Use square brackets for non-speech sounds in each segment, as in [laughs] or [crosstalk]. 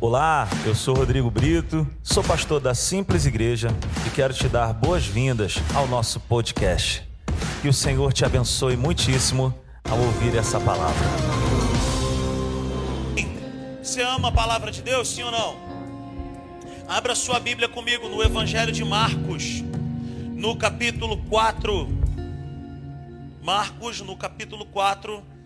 Olá, eu sou Rodrigo Brito, sou pastor da Simples Igreja e quero te dar boas-vindas ao nosso podcast. Que o Senhor te abençoe muitíssimo ao ouvir essa palavra. Você ama a palavra de Deus, sim ou não? Abra sua Bíblia comigo no Evangelho de Marcos, no capítulo 4. Marcos, no capítulo 4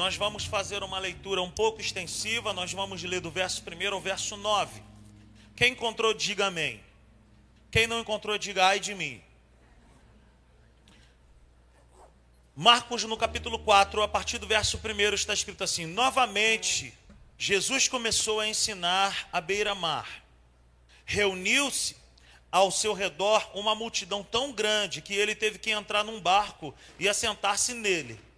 nós vamos fazer uma leitura um pouco extensiva, nós vamos ler do verso 1 ao verso 9. Quem encontrou, diga amém. Quem não encontrou, diga ai de mim. Marcos, no capítulo 4, a partir do verso 1, está escrito assim: Novamente, Jesus começou a ensinar à beira-mar. Reuniu-se ao seu redor uma multidão tão grande que ele teve que entrar num barco e assentar-se nele.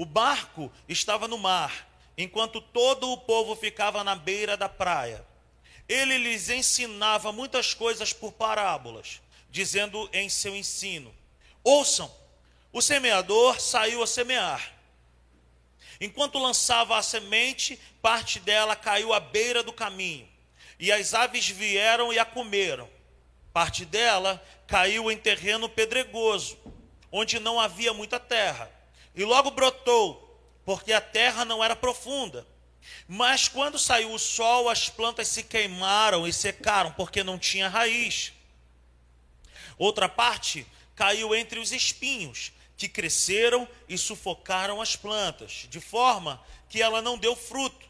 O barco estava no mar, enquanto todo o povo ficava na beira da praia. Ele lhes ensinava muitas coisas por parábolas, dizendo em seu ensino: Ouçam, o semeador saiu a semear. Enquanto lançava a semente, parte dela caiu à beira do caminho, e as aves vieram e a comeram. Parte dela caiu em terreno pedregoso, onde não havia muita terra e logo brotou, porque a terra não era profunda. Mas quando saiu o sol, as plantas se queimaram e secaram, porque não tinha raiz. Outra parte caiu entre os espinhos, que cresceram e sufocaram as plantas, de forma que ela não deu fruto.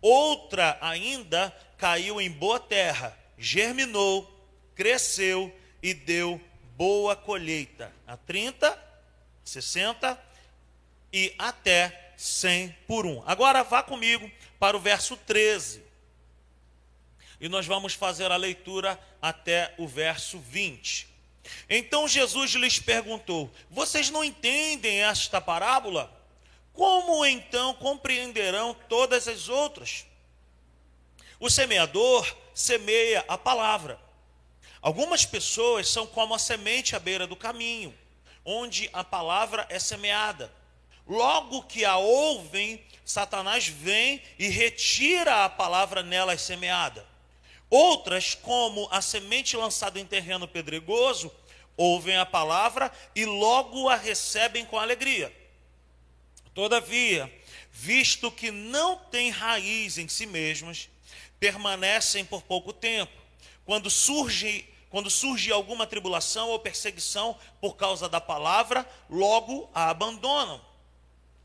Outra ainda caiu em boa terra, germinou, cresceu e deu boa colheita. A 30, 60 e até 100 por um. Agora vá comigo para o verso 13. E nós vamos fazer a leitura até o verso 20. Então Jesus lhes perguntou: Vocês não entendem esta parábola? Como então compreenderão todas as outras? O semeador semeia a palavra. Algumas pessoas são como a semente à beira do caminho, onde a palavra é semeada. Logo que a ouvem, Satanás vem e retira a palavra nelas semeada. Outras, como a semente lançada em terreno pedregoso, ouvem a palavra e logo a recebem com alegria. Todavia, visto que não têm raiz em si mesmas, permanecem por pouco tempo. Quando surge, quando surge alguma tribulação ou perseguição por causa da palavra, logo a abandonam.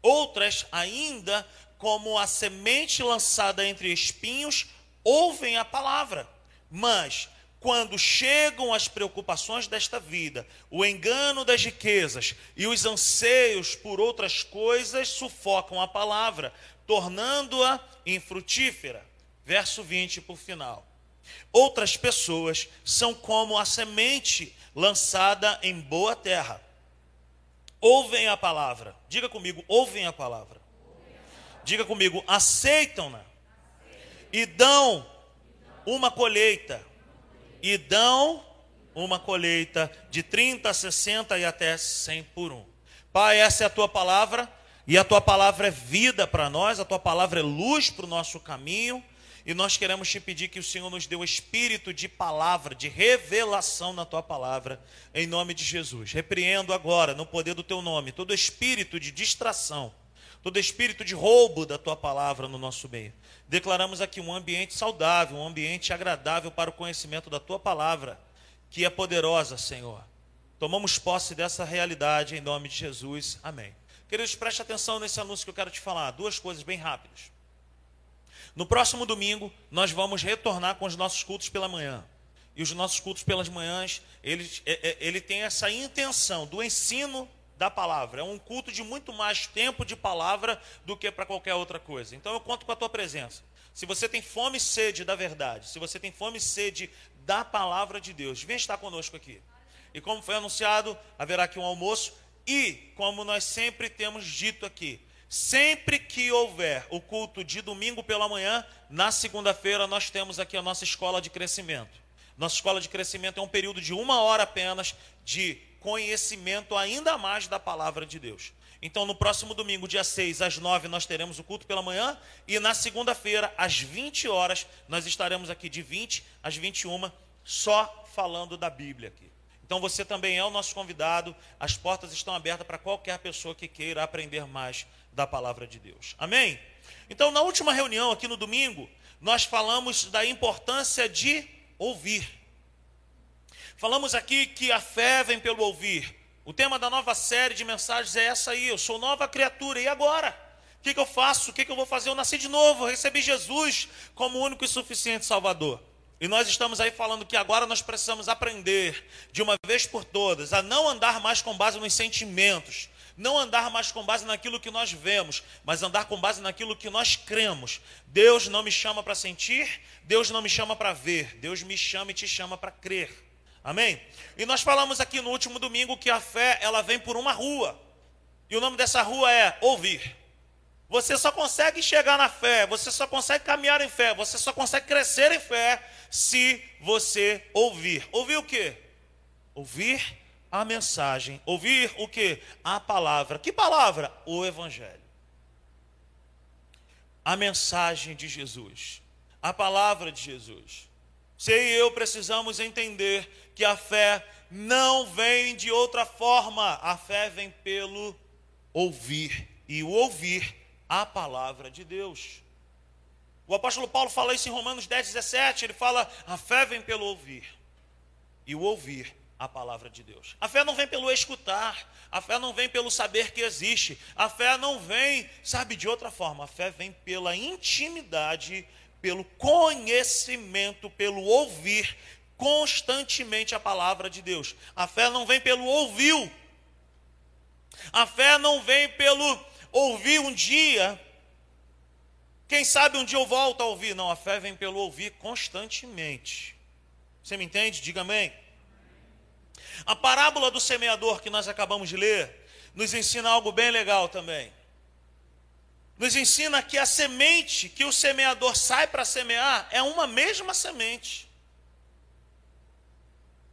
Outras ainda, como a semente lançada entre espinhos, ouvem a palavra, mas quando chegam as preocupações desta vida, o engano das riquezas e os anseios por outras coisas sufocam a palavra, tornando-a infrutífera. Verso 20 por final. Outras pessoas são como a semente lançada em boa terra ouvem a palavra. Diga comigo, ouvem a palavra. Diga comigo, aceitam-na. E dão uma colheita. E dão uma colheita de 30, 60 e até 100 por um. Pai, essa é a tua palavra. E a tua palavra é vida para nós, a tua palavra é luz para o nosso caminho. E nós queremos te pedir que o Senhor nos dê o espírito de palavra, de revelação na tua palavra, em nome de Jesus. Repreendo agora, no poder do teu nome, todo espírito de distração, todo espírito de roubo da tua palavra no nosso meio. Declaramos aqui um ambiente saudável, um ambiente agradável para o conhecimento da tua palavra, que é poderosa, Senhor. Tomamos posse dessa realidade em nome de Jesus. Amém. Queridos, preste atenção nesse anúncio que eu quero te falar. Duas coisas bem rápidas. No próximo domingo, nós vamos retornar com os nossos cultos pela manhã. E os nossos cultos pelas manhãs, ele, é, é, ele tem essa intenção do ensino da palavra. É um culto de muito mais tempo de palavra do que para qualquer outra coisa. Então eu conto com a tua presença. Se você tem fome e sede da verdade, se você tem fome e sede da palavra de Deus, vem estar conosco aqui. E como foi anunciado, haverá aqui um almoço. E, como nós sempre temos dito aqui, Sempre que houver o culto de domingo pela manhã, na segunda-feira nós temos aqui a nossa escola de crescimento. Nossa escola de crescimento é um período de uma hora apenas de conhecimento ainda mais da palavra de Deus. Então, no próximo domingo, dia 6, às 9, nós teremos o culto pela manhã. E na segunda-feira, às 20 horas, nós estaremos aqui de 20 às 21, só falando da Bíblia aqui. Então, você também é o nosso convidado. As portas estão abertas para qualquer pessoa que queira aprender mais da palavra de Deus. Amém? Então, na última reunião, aqui no domingo, nós falamos da importância de ouvir. Falamos aqui que a fé vem pelo ouvir. O tema da nova série de mensagens é essa aí. Eu sou nova criatura. E agora? O que, que eu faço? O que, que eu vou fazer? Eu nasci de novo. Eu recebi Jesus como único e suficiente Salvador. E nós estamos aí falando que agora nós precisamos aprender, de uma vez por todas, a não andar mais com base nos sentimentos, não andar mais com base naquilo que nós vemos, mas andar com base naquilo que nós cremos. Deus não me chama para sentir, Deus não me chama para ver, Deus me chama e te chama para crer. Amém? E nós falamos aqui no último domingo que a fé, ela vem por uma rua. E o nome dessa rua é ouvir. Você só consegue chegar na fé, você só consegue caminhar em fé, você só consegue crescer em fé se você ouvir. Ouvir o quê? Ouvir a mensagem. Ouvir o quê? A palavra. Que palavra? O evangelho. A mensagem de Jesus. A palavra de Jesus. Você e eu precisamos entender que a fé não vem de outra forma, a fé vem pelo ouvir, e o ouvir a palavra de Deus. O apóstolo Paulo fala isso em Romanos 10, 17, ele fala: a fé vem pelo ouvir, e o ouvir a palavra de Deus. A fé não vem pelo escutar, a fé não vem pelo saber que existe, a fé não vem, sabe, de outra forma, a fé vem pela intimidade pelo conhecimento, pelo ouvir constantemente a palavra de Deus. A fé não vem pelo ouvir. A fé não vem pelo ouvir um dia. Quem sabe um dia eu volto a ouvir. Não, a fé vem pelo ouvir constantemente. Você me entende? Diga amém. A parábola do semeador que nós acabamos de ler nos ensina algo bem legal também nos ensina que a semente que o semeador sai para semear é uma mesma semente.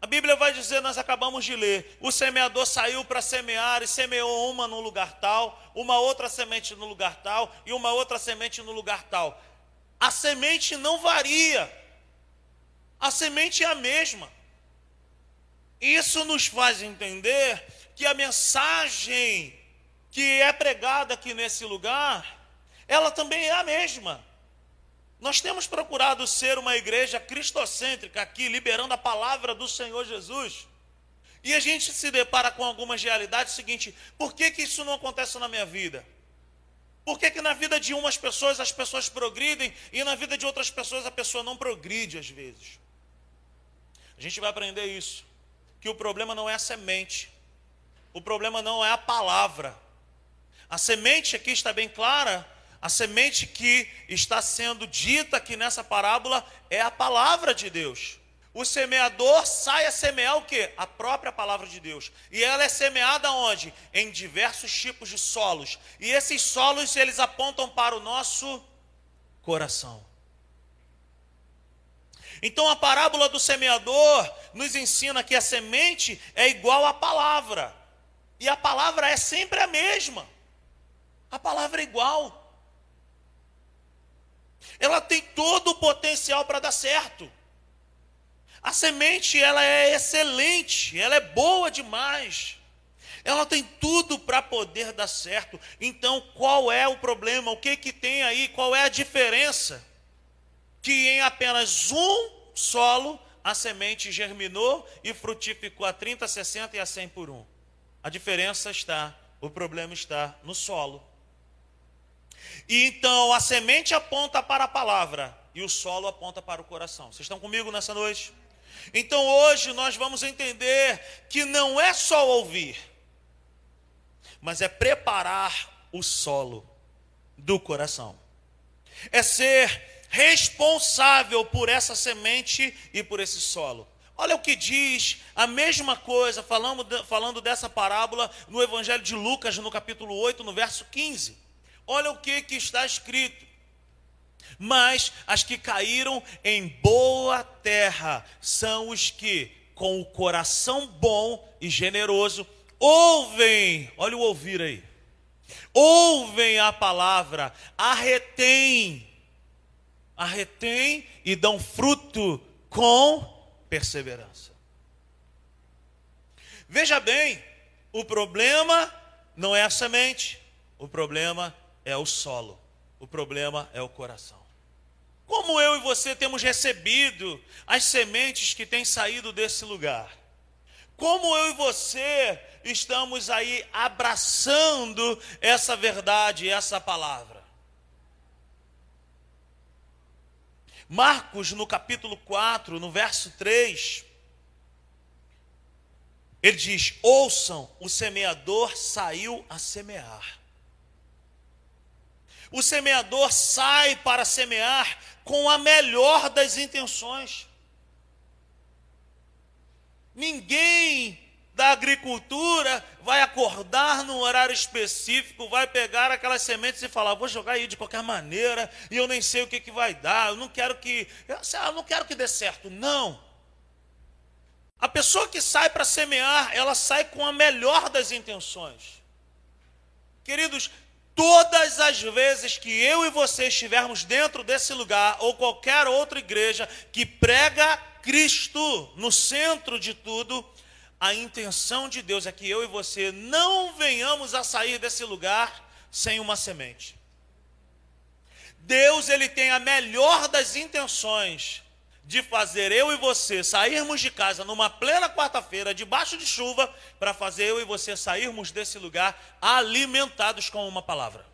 A Bíblia vai dizer, nós acabamos de ler, o semeador saiu para semear e semeou uma no lugar tal, uma outra semente no lugar tal e uma outra semente no lugar tal. A semente não varia. A semente é a mesma. Isso nos faz entender que a mensagem que é pregada aqui nesse lugar ela também é a mesma. Nós temos procurado ser uma igreja cristocêntrica aqui, liberando a palavra do Senhor Jesus. E a gente se depara com algumas realidades seguinte: por que, que isso não acontece na minha vida? Por que, que na vida de umas pessoas as pessoas progridem e na vida de outras pessoas a pessoa não progride às vezes? A gente vai aprender isso. Que o problema não é a semente, o problema não é a palavra. A semente aqui está bem clara a semente que está sendo dita aqui nessa parábola é a palavra de Deus. O semeador sai a semear o que? A própria palavra de Deus. E ela é semeada onde? Em diversos tipos de solos. E esses solos eles apontam para o nosso coração. Então a parábola do semeador nos ensina que a semente é igual à palavra. E a palavra é sempre a mesma. A palavra é igual ela tem todo o potencial para dar certo. A semente, ela é excelente, ela é boa demais. Ela tem tudo para poder dar certo. Então, qual é o problema? O que que tem aí? Qual é a diferença? Que em apenas um solo a semente germinou e frutificou a 30, 60 e a 100 por um. A diferença está, o problema está no solo. E então a semente aponta para a palavra e o solo aponta para o coração. Vocês estão comigo nessa noite? Então hoje nós vamos entender que não é só ouvir, mas é preparar o solo do coração. É ser responsável por essa semente e por esse solo. Olha o que diz a mesma coisa, falando, falando dessa parábola no Evangelho de Lucas, no capítulo 8, no verso 15. Olha o que, que está escrito. Mas as que caíram em boa terra são os que, com o coração bom e generoso, ouvem. Olha o ouvir aí. ouvem a palavra, a retêm, a retêm e dão fruto com perseverança. Veja bem, o problema não é a semente, o problema é o solo, o problema é o coração. Como eu e você temos recebido as sementes que têm saído desse lugar? Como eu e você estamos aí abraçando essa verdade, essa palavra? Marcos, no capítulo 4, no verso 3, ele diz: Ouçam, o semeador saiu a semear. O semeador sai para semear com a melhor das intenções. Ninguém da agricultura vai acordar num horário específico, vai pegar aquelas sementes e falar: vou jogar aí de qualquer maneira e eu nem sei o que, que vai dar. Eu não quero que, eu não quero que dê certo. Não. A pessoa que sai para semear, ela sai com a melhor das intenções. Queridos, todas as vezes que eu e você estivermos dentro desse lugar, ou qualquer outra igreja que prega Cristo no centro de tudo, a intenção de Deus é que eu e você não venhamos a sair desse lugar sem uma semente. Deus ele tem a melhor das intenções de fazer eu e você sairmos de casa numa plena quarta-feira, debaixo de chuva, para fazer eu e você sairmos desse lugar alimentados com uma palavra.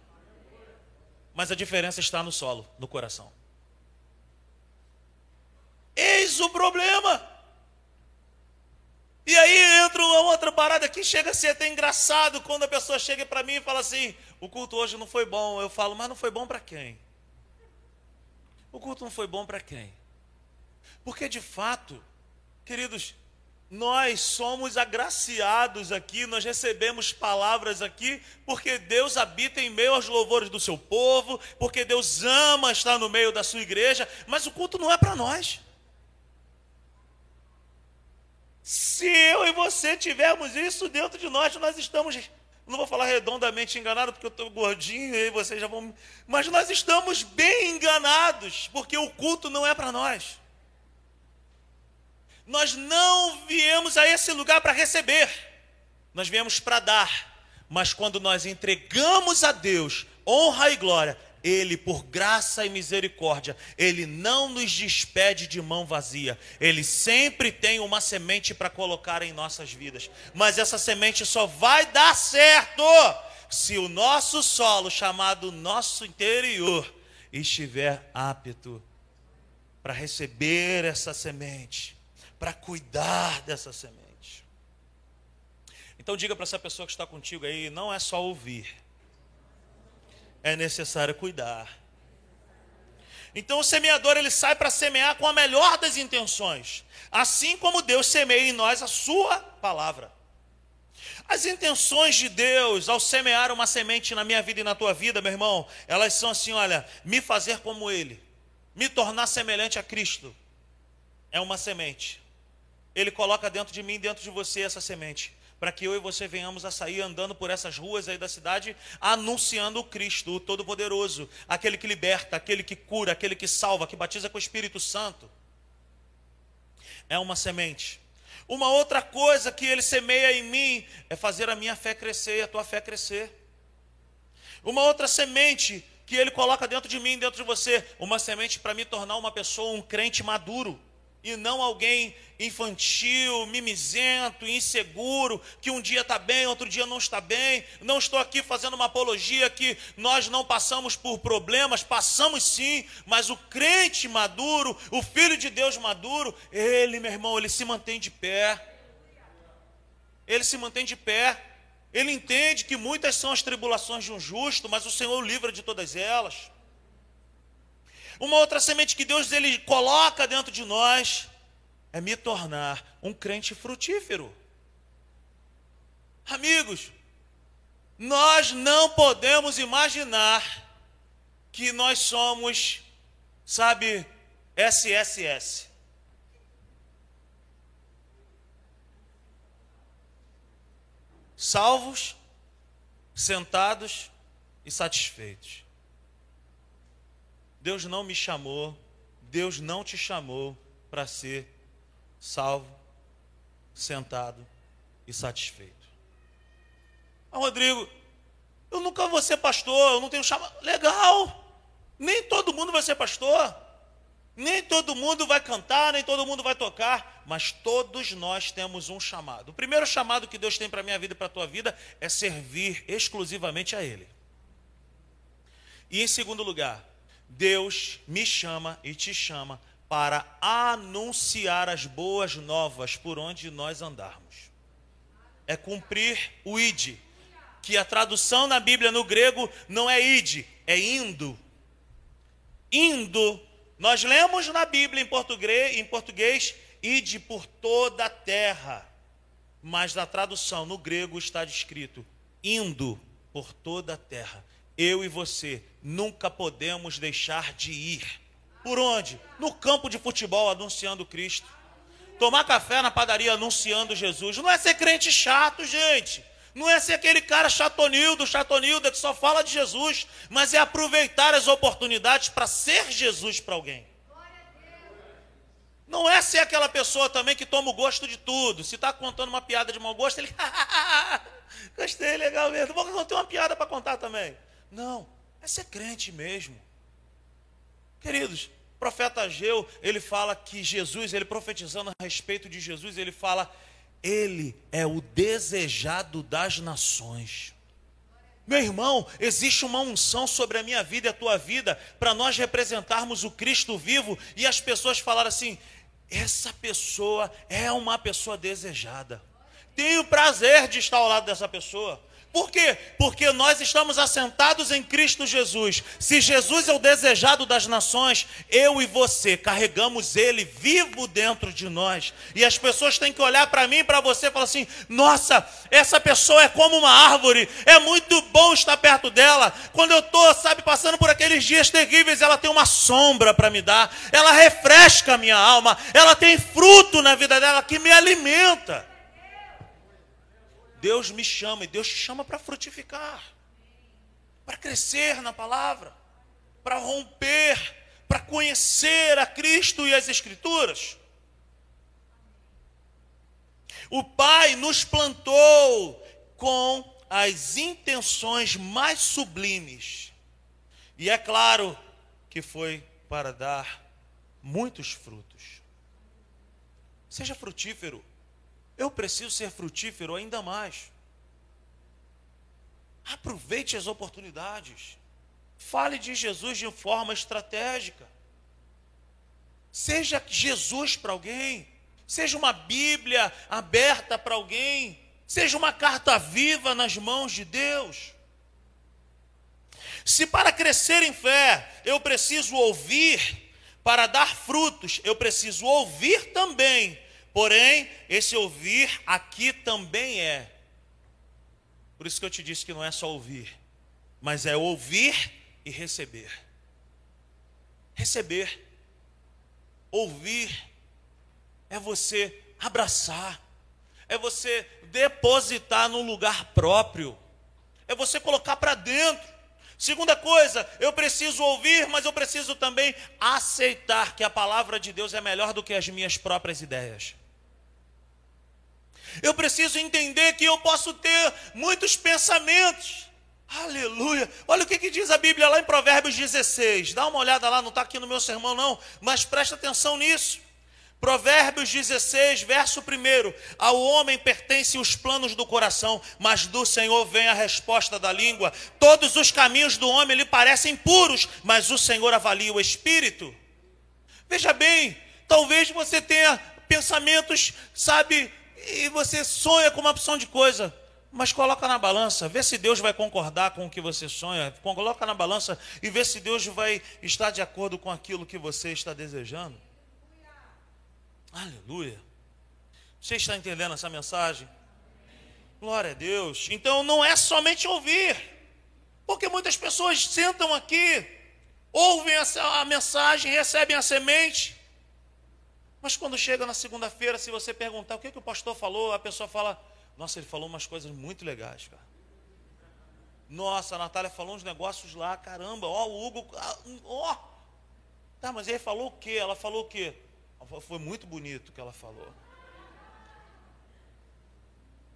Mas a diferença está no solo, no coração. Eis o problema. E aí entra uma outra parada que chega a ser até engraçado quando a pessoa chega para mim e fala assim: o culto hoje não foi bom. Eu falo, mas não foi bom para quem? O culto não foi bom para quem? Porque de fato, queridos, nós somos agraciados aqui, nós recebemos palavras aqui, porque Deus habita em meio aos louvores do seu povo, porque Deus ama estar no meio da sua igreja, mas o culto não é para nós. Se eu e você tivermos isso dentro de nós, nós estamos, não vou falar redondamente enganado, porque eu estou gordinho e vocês já vão. Mas nós estamos bem enganados, porque o culto não é para nós. Nós não viemos a esse lugar para receber, nós viemos para dar. Mas quando nós entregamos a Deus honra e glória, Ele, por graça e misericórdia, Ele não nos despede de mão vazia. Ele sempre tem uma semente para colocar em nossas vidas. Mas essa semente só vai dar certo se o nosso solo, chamado nosso interior, estiver apto para receber essa semente para cuidar dessa semente. Então diga para essa pessoa que está contigo aí, não é só ouvir. É necessário cuidar. Então o semeador ele sai para semear com a melhor das intenções, assim como Deus semeia em nós a sua palavra. As intenções de Deus ao semear uma semente na minha vida e na tua vida, meu irmão, elas são assim, olha, me fazer como ele, me tornar semelhante a Cristo. É uma semente. Ele coloca dentro de mim, dentro de você essa semente, para que eu e você venhamos a sair andando por essas ruas aí da cidade, anunciando o Cristo, o Todo-Poderoso, aquele que liberta, aquele que cura, aquele que salva, que batiza com o Espírito Santo. É uma semente. Uma outra coisa que ele semeia em mim é fazer a minha fé crescer e a tua fé crescer. Uma outra semente que ele coloca dentro de mim, dentro de você, uma semente para me tornar uma pessoa, um crente maduro e não alguém infantil, mimizento, inseguro, que um dia está bem, outro dia não está bem. Não estou aqui fazendo uma apologia que nós não passamos por problemas, passamos sim, mas o crente maduro, o filho de Deus maduro, ele, meu irmão, ele se mantém de pé. Ele se mantém de pé. Ele entende que muitas são as tribulações de um justo, mas o Senhor o livra de todas elas. Uma outra semente que Deus ele coloca dentro de nós é me tornar um crente frutífero. Amigos, nós não podemos imaginar que nós somos, sabe, SSS. Salvos, sentados e satisfeitos. Deus não me chamou, Deus não te chamou para ser salvo, sentado e satisfeito. Ah, Rodrigo, eu nunca vou ser pastor, eu não tenho chamado. Legal! Nem todo mundo vai ser pastor. Nem todo mundo vai cantar, nem todo mundo vai tocar, mas todos nós temos um chamado. O primeiro chamado que Deus tem para a minha vida e para a tua vida é servir exclusivamente a Ele. E em segundo lugar, Deus me chama e te chama para anunciar as boas novas por onde nós andarmos. É cumprir o id, que a tradução na Bíblia no grego não é id, é indo. Indo nós lemos na Bíblia em português, em português ide por toda a terra. Mas na tradução no grego está descrito indo por toda a terra. Eu e você nunca podemos deixar de ir. Por onde? No campo de futebol anunciando Cristo. Tomar café na padaria anunciando Jesus. Não é ser crente chato, gente. Não é ser aquele cara chatonildo, chatonilda que só fala de Jesus, mas é aproveitar as oportunidades para ser Jesus para alguém. Não é ser aquela pessoa também que toma o gosto de tudo. Se está contando uma piada de mau gosto, ele. [laughs] Gostei, legal mesmo. Vou contar uma piada para contar também. Não, é ser crente mesmo. Queridos, profeta Ageu, ele fala que Jesus, ele profetizando a respeito de Jesus, ele fala ele é o desejado das nações. Meu irmão, existe uma unção sobre a minha vida e a tua vida para nós representarmos o Cristo vivo e as pessoas falarem assim: essa pessoa é uma pessoa desejada. Tenho prazer de estar ao lado dessa pessoa. Por quê? Porque nós estamos assentados em Cristo Jesus. Se Jesus é o desejado das nações, eu e você carregamos ele vivo dentro de nós. E as pessoas têm que olhar para mim e para você e falar assim: nossa, essa pessoa é como uma árvore, é muito bom estar perto dela. Quando eu estou, sabe, passando por aqueles dias terríveis, ela tem uma sombra para me dar, ela refresca a minha alma, ela tem fruto na vida dela que me alimenta. Deus me chama e Deus te chama para frutificar, para crescer na palavra, para romper, para conhecer a Cristo e as Escrituras. O Pai nos plantou com as intenções mais sublimes. E é claro que foi para dar muitos frutos. Seja frutífero eu preciso ser frutífero ainda mais. Aproveite as oportunidades. Fale de Jesus de forma estratégica. Seja Jesus para alguém. Seja uma Bíblia aberta para alguém. Seja uma carta viva nas mãos de Deus. Se para crescer em fé eu preciso ouvir, para dar frutos eu preciso ouvir também Porém, esse ouvir aqui também é. Por isso que eu te disse que não é só ouvir, mas é ouvir e receber. Receber. Ouvir é você abraçar, é você depositar no lugar próprio, é você colocar para dentro. Segunda coisa, eu preciso ouvir, mas eu preciso também aceitar que a palavra de Deus é melhor do que as minhas próprias ideias. Eu preciso entender que eu posso ter muitos pensamentos. Aleluia. Olha o que, que, diz a Bíblia lá em Provérbios 16. Dá uma olhada lá, não está aqui no meu sermão, não, mas presta atenção nisso. Provérbios 16, verso 1. Ao homem pertencem os planos do coração, mas do Senhor vem a resposta da língua. Todos os caminhos do homem lhe parecem puros, mas o Senhor avalia o espírito. Veja bem, talvez você tenha pensamentos, sabe, e você sonha com uma opção de coisa, mas coloca na balança, vê se Deus vai concordar com o que você sonha, coloca na balança e vê se Deus vai estar de acordo com aquilo que você está desejando. Aleluia. Você está entendendo essa mensagem? Glória a Deus. Então não é somente ouvir, porque muitas pessoas sentam aqui, ouvem a mensagem, recebem a semente, mas quando chega na segunda-feira, se você perguntar o que, que o pastor falou, a pessoa fala: Nossa, ele falou umas coisas muito legais, cara. Nossa, a Natália falou uns negócios lá, caramba, ó, o Hugo, ah, ó. Tá, mas ele falou o quê? Ela falou o quê? Foi muito bonito o que ela falou.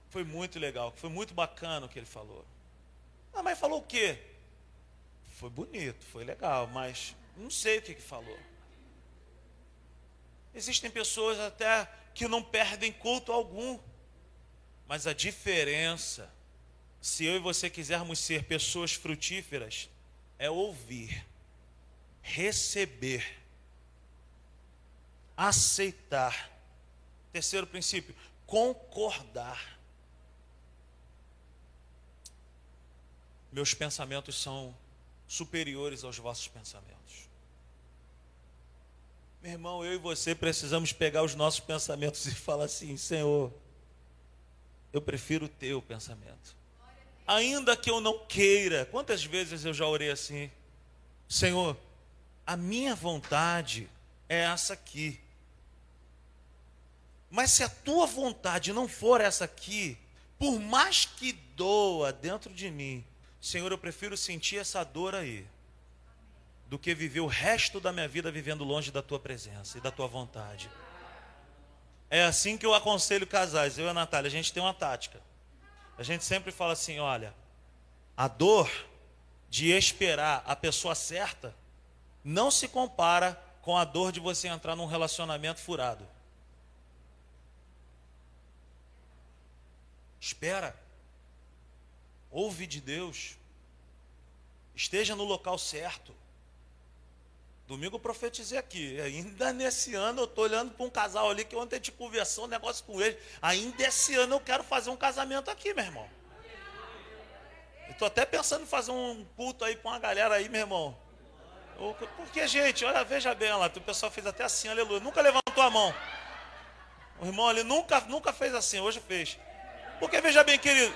Foi muito legal, foi muito bacana o que ele falou. Ah, mas falou o quê? Foi bonito, foi legal, mas não sei o que, que falou. Existem pessoas até que não perdem culto algum. Mas a diferença, se eu e você quisermos ser pessoas frutíferas, é ouvir, receber, aceitar. Terceiro princípio, concordar. Meus pensamentos são superiores aos vossos pensamentos. Meu irmão, eu e você precisamos pegar os nossos pensamentos e falar assim: Senhor, eu prefiro o teu pensamento. Ainda que eu não queira, quantas vezes eu já orei assim? Senhor, a minha vontade é essa aqui. Mas se a tua vontade não for essa aqui, por mais que doa dentro de mim, Senhor, eu prefiro sentir essa dor aí, do que viver o resto da minha vida vivendo longe da tua presença e da tua vontade. É assim que eu aconselho casais. Eu e a Natália, a gente tem uma tática. A gente sempre fala assim: olha, a dor de esperar a pessoa certa não se compara com a dor de você entrar num relacionamento furado. Espera. Ouve de Deus. Esteja no local certo. Domingo eu profetizei aqui. Ainda nesse ano eu estou olhando para um casal ali que ontem a gente conversou um negócio com ele. Ainda esse ano eu quero fazer um casamento aqui, meu irmão. Estou até pensando em fazer um culto aí com uma galera aí, meu irmão. Porque, gente, olha, veja bem lá, o pessoal fez até assim, aleluia. Nunca levantou a mão. O irmão ali nunca, nunca fez assim, hoje fez. Porque veja bem, querido,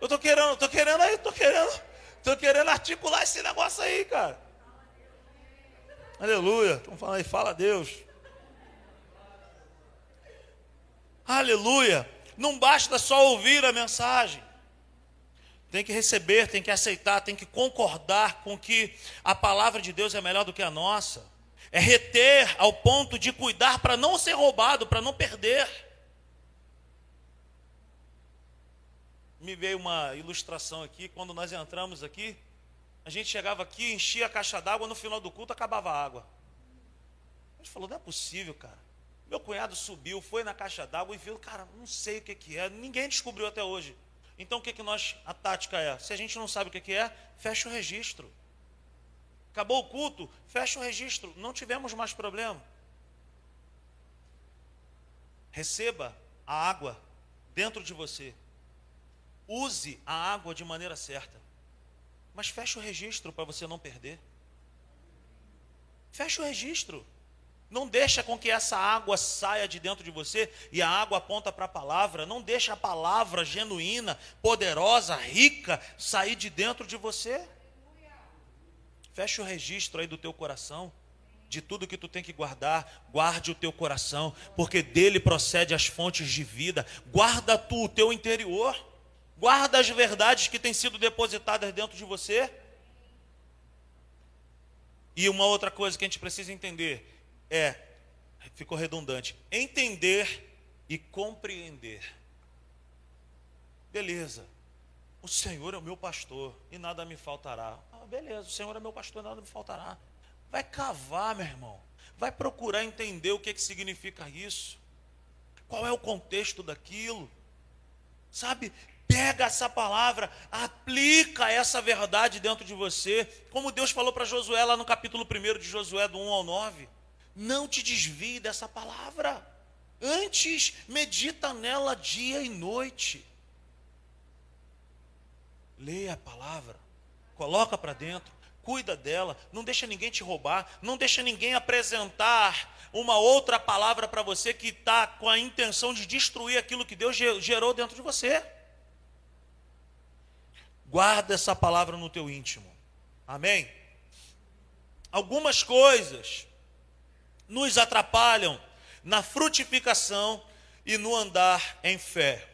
eu estou querendo, estou querendo aí, estou querendo, estou querendo articular esse negócio aí, cara. Aleluia. Estamos falando aí, fala a Deus. Aleluia. Não basta só ouvir a mensagem. Tem que receber, tem que aceitar, tem que concordar com que a palavra de Deus é melhor do que a nossa. É reter ao ponto de cuidar para não ser roubado, para não perder. Me veio uma ilustração aqui, quando nós entramos aqui, a gente chegava aqui, enchia a caixa d'água, no final do culto acabava a água. A gente falou, não é possível, cara. Meu cunhado subiu, foi na caixa d'água e viu, cara, não sei o que, que é, ninguém descobriu até hoje. Então o que, que nós, a tática é? Se a gente não sabe o que, que é, fecha o registro. Acabou o culto, fecha o registro, não tivemos mais problema. Receba a água dentro de você. Use a água de maneira certa. Mas fecha o registro para você não perder. Fecha o registro. Não deixa com que essa água saia de dentro de você e a água aponta para a palavra. Não deixa a palavra genuína, poderosa, rica sair de dentro de você. Fecha o registro aí do teu coração. De tudo que tu tem que guardar, guarde o teu coração, porque dele procede as fontes de vida. Guarda tu o teu interior. Guarda as verdades que têm sido depositadas dentro de você. E uma outra coisa que a gente precisa entender é, ficou redundante, entender e compreender. Beleza. O Senhor é o meu pastor e nada me faltará. Ah, beleza, o Senhor é meu pastor e nada me faltará. Vai cavar, meu irmão. Vai procurar entender o que, que significa isso. Qual é o contexto daquilo. Sabe, Pega essa palavra, aplica essa verdade dentro de você, como Deus falou para Josué lá no capítulo 1 de Josué, do 1 ao 9. Não te desvie dessa palavra. Antes, medita nela dia e noite. Leia a palavra, coloca para dentro, cuida dela, não deixa ninguém te roubar, não deixa ninguém apresentar uma outra palavra para você que está com a intenção de destruir aquilo que Deus gerou dentro de você. Guarda essa palavra no teu íntimo. Amém? Algumas coisas nos atrapalham na frutificação e no andar em fé.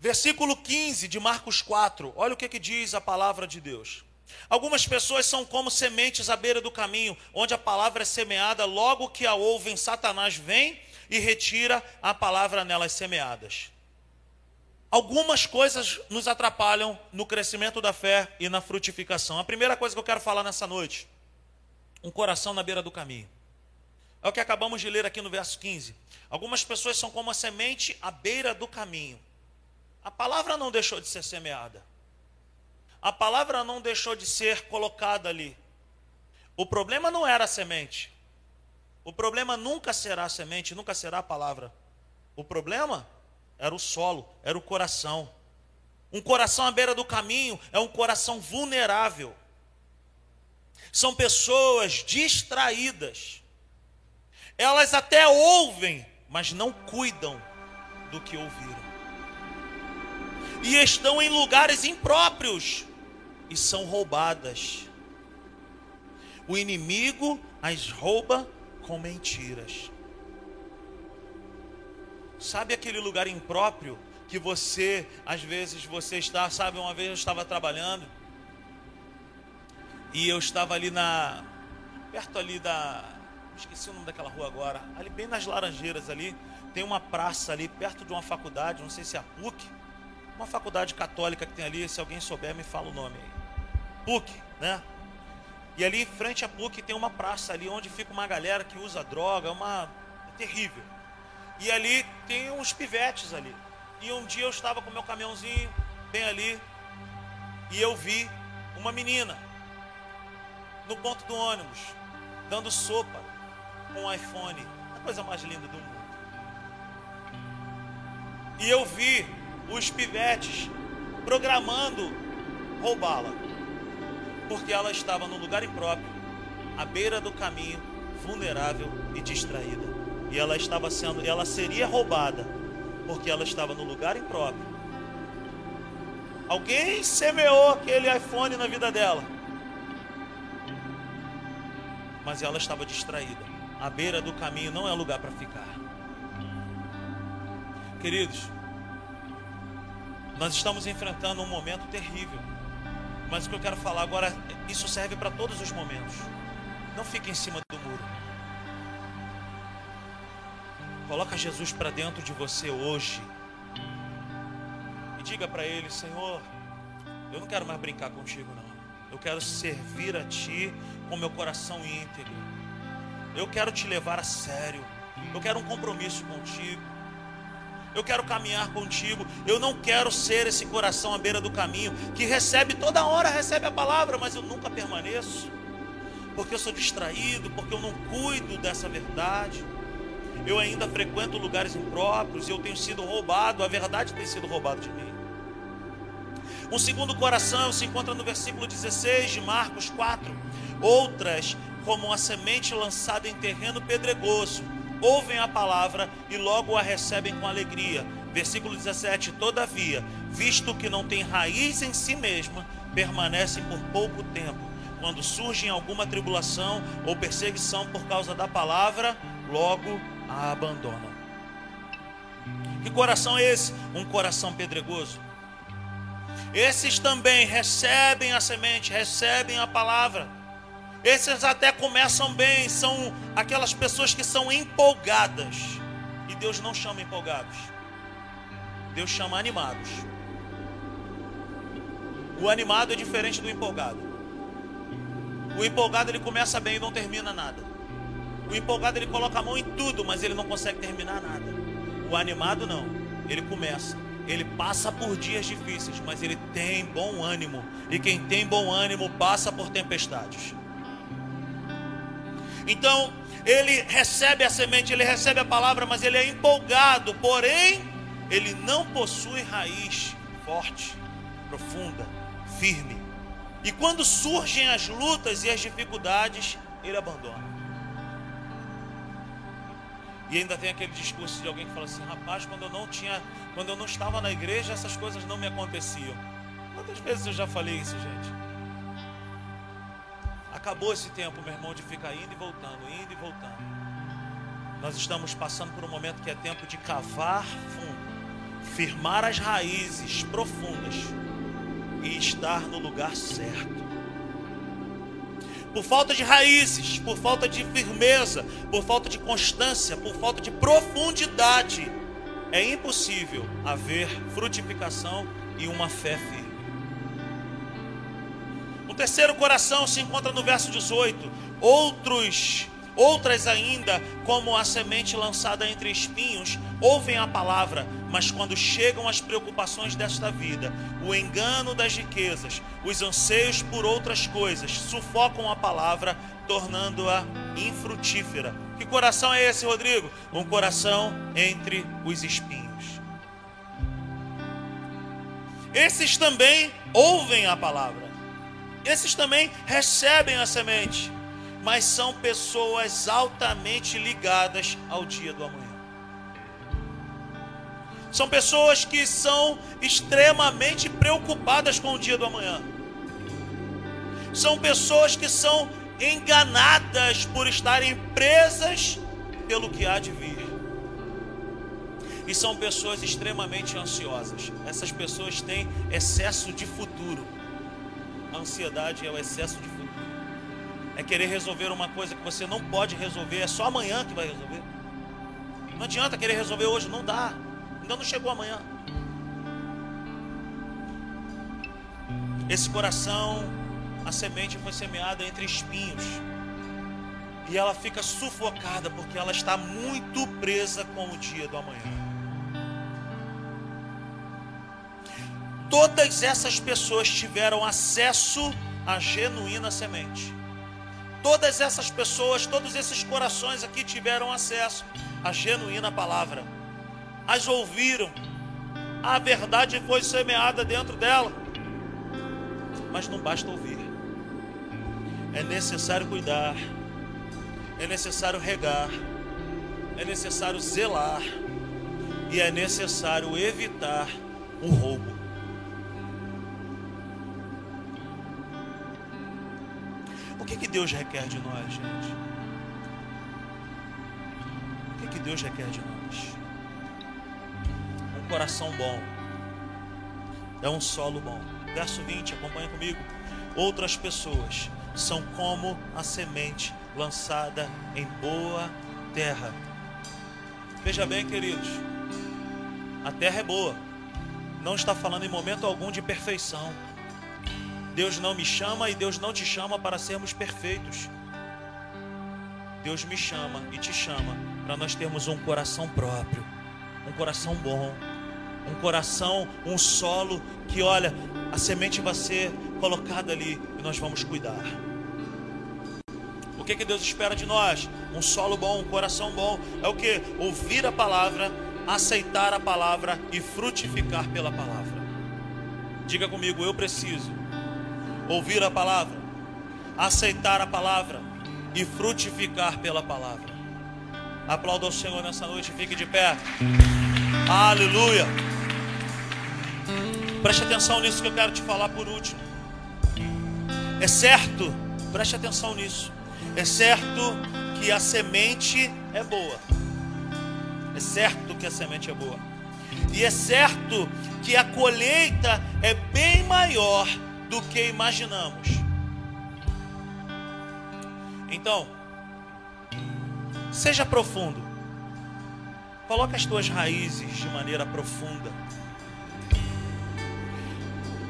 Versículo 15 de Marcos 4, olha o que, que diz a palavra de Deus. Algumas pessoas são como sementes à beira do caminho, onde a palavra é semeada, logo que a ouvem, Satanás vem e retira a palavra nelas semeadas. Algumas coisas nos atrapalham no crescimento da fé e na frutificação. A primeira coisa que eu quero falar nessa noite: um coração na beira do caminho. É o que acabamos de ler aqui no verso 15. Algumas pessoas são como a semente à beira do caminho. A palavra não deixou de ser semeada. A palavra não deixou de ser colocada ali. O problema não era a semente. O problema nunca será a semente, nunca será a palavra. O problema era o solo, era o coração. Um coração à beira do caminho é um coração vulnerável. São pessoas distraídas. Elas até ouvem, mas não cuidam do que ouviram. E estão em lugares impróprios e são roubadas. O inimigo as rouba com mentiras. Sabe aquele lugar impróprio que você, às vezes, você está, sabe, uma vez eu estava trabalhando e eu estava ali na perto ali da esqueci o nome daquela rua agora, ali bem nas Laranjeiras ali, tem uma praça ali perto de uma faculdade, não sei se é a PUC, uma faculdade católica que tem ali, se alguém souber me fala o nome aí. PUC, né? E ali em frente à PUC tem uma praça ali onde fica uma galera que usa droga, uma é terrível. E ali tem uns pivetes ali. E um dia eu estava com meu caminhãozinho bem ali e eu vi uma menina no ponto do ônibus dando sopa com um iPhone, a coisa mais linda do mundo. E eu vi os pivetes programando roubá-la, porque ela estava no lugar impróprio, à beira do caminho, vulnerável e distraída e ela estava sendo, ela seria roubada, porque ela estava no lugar impróprio. Alguém semeou aquele iPhone na vida dela. Mas ela estava distraída. A beira do caminho não é lugar para ficar. Queridos, nós estamos enfrentando um momento terrível. Mas o que eu quero falar agora, isso serve para todos os momentos. Não fique em cima do muro. Coloca Jesus para dentro de você hoje. E diga para ele, Senhor, eu não quero mais brincar contigo não. Eu quero servir a ti com meu coração íntegro. Eu quero te levar a sério. Eu quero um compromisso contigo. Eu quero caminhar contigo. Eu não quero ser esse coração à beira do caminho que recebe toda hora recebe a palavra, mas eu nunca permaneço. Porque eu sou distraído, porque eu não cuido dessa verdade eu ainda frequento lugares impróprios, eu tenho sido roubado, a verdade tem sido roubada de mim. Um segundo coração se encontra no versículo 16 de Marcos 4. Outras, como a semente lançada em terreno pedregoso, ouvem a palavra e logo a recebem com alegria. Versículo 17: Todavia, visto que não tem raiz em si mesma, permanecem por pouco tempo. Quando surge alguma tribulação ou perseguição por causa da palavra, logo a abandonam. Que coração é esse? Um coração pedregoso. Esses também recebem a semente, recebem a palavra. Esses até começam bem, são aquelas pessoas que são empolgadas. E Deus não chama empolgados. Deus chama animados. O animado é diferente do empolgado. O empolgado ele começa bem e não termina nada. O empolgado ele coloca a mão em tudo, mas ele não consegue terminar nada. O animado não. Ele começa. Ele passa por dias difíceis, mas ele tem bom ânimo. E quem tem bom ânimo passa por tempestades. Então, ele recebe a semente, ele recebe a palavra, mas ele é empolgado, porém, ele não possui raiz forte, profunda, firme. E quando surgem as lutas e as dificuldades, ele abandona. E ainda tem aquele discurso de alguém que fala assim: rapaz, quando eu não tinha, quando eu não estava na igreja, essas coisas não me aconteciam. Quantas vezes eu já falei isso, gente? Acabou esse tempo, meu irmão, de ficar indo e voltando, indo e voltando. Nós estamos passando por um momento que é tempo de cavar fundo, firmar as raízes profundas e estar no lugar certo. Por falta de raízes, por falta de firmeza, por falta de constância, por falta de profundidade, é impossível haver frutificação e uma fé firme. O terceiro coração se encontra no verso 18. Outros Outras ainda, como a semente lançada entre espinhos, ouvem a palavra, mas quando chegam as preocupações desta vida, o engano das riquezas, os anseios por outras coisas, sufocam a palavra, tornando-a infrutífera. Que coração é esse, Rodrigo? Um coração entre os espinhos. Esses também ouvem a palavra. Esses também recebem a semente mas são pessoas altamente ligadas ao dia do amanhã. São pessoas que são extremamente preocupadas com o dia do amanhã. São pessoas que são enganadas por estarem presas pelo que há de vir. E são pessoas extremamente ansiosas. Essas pessoas têm excesso de futuro. A ansiedade é o excesso de futuro é querer resolver uma coisa que você não pode resolver, é só amanhã que vai resolver. Não adianta querer resolver hoje, não dá. Ainda não chegou amanhã. Esse coração, a semente foi semeada entre espinhos. E ela fica sufocada porque ela está muito presa com o dia do amanhã. Todas essas pessoas tiveram acesso à genuína semente. Todas essas pessoas, todos esses corações aqui tiveram acesso à genuína palavra, as ouviram, a verdade foi semeada dentro dela, mas não basta ouvir, é necessário cuidar, é necessário regar, é necessário zelar e é necessário evitar o roubo. que, que Deus requer de nós, gente? O que, que Deus requer de nós? Coração bom. É um solo bom. Verso 20, acompanha comigo. Outras pessoas são como a semente lançada em boa terra. Veja bem, queridos, a terra é boa. Não está falando em momento algum de perfeição. Deus não me chama e Deus não te chama para sermos perfeitos. Deus me chama e te chama para nós termos um coração próprio, um coração bom, um coração, um solo que, olha, a semente vai ser colocada ali e nós vamos cuidar. O que, que Deus espera de nós? Um solo bom, um coração bom. É o que? Ouvir a palavra, aceitar a palavra e frutificar pela palavra. Diga comigo, eu preciso ouvir a palavra, aceitar a palavra e frutificar pela palavra. Aplauda o Senhor nessa noite, fique de pé. Aleluia. Preste atenção nisso que eu quero te falar por último. É certo, preste atenção nisso. É certo que a semente é boa. É certo que a semente é boa. E é certo que a colheita é bem maior do que imaginamos. Então, seja profundo. Coloque as tuas raízes de maneira profunda.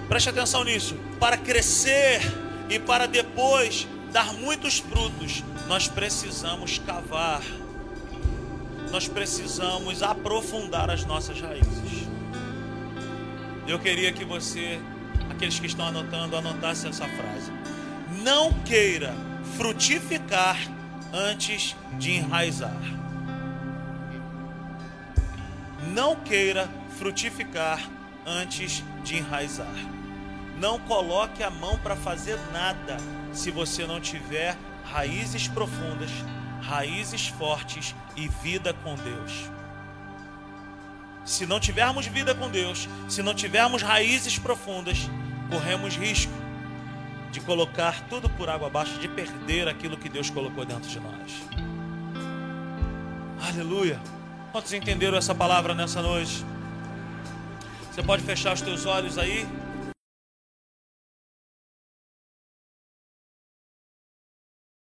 Preste atenção nisso. Para crescer e para depois dar muitos frutos, nós precisamos cavar. Nós precisamos aprofundar as nossas raízes. Eu queria que você aqueles que estão anotando, anotasse essa frase. Não queira frutificar antes de enraizar. Não queira frutificar antes de enraizar. Não coloque a mão para fazer nada se você não tiver raízes profundas, raízes fortes e vida com Deus. Se não tivermos vida com Deus, se não tivermos raízes profundas, corremos risco de colocar tudo por água abaixo, de perder aquilo que Deus colocou dentro de nós. Aleluia. Quantos entenderam essa palavra nessa noite? Você pode fechar os teus olhos aí?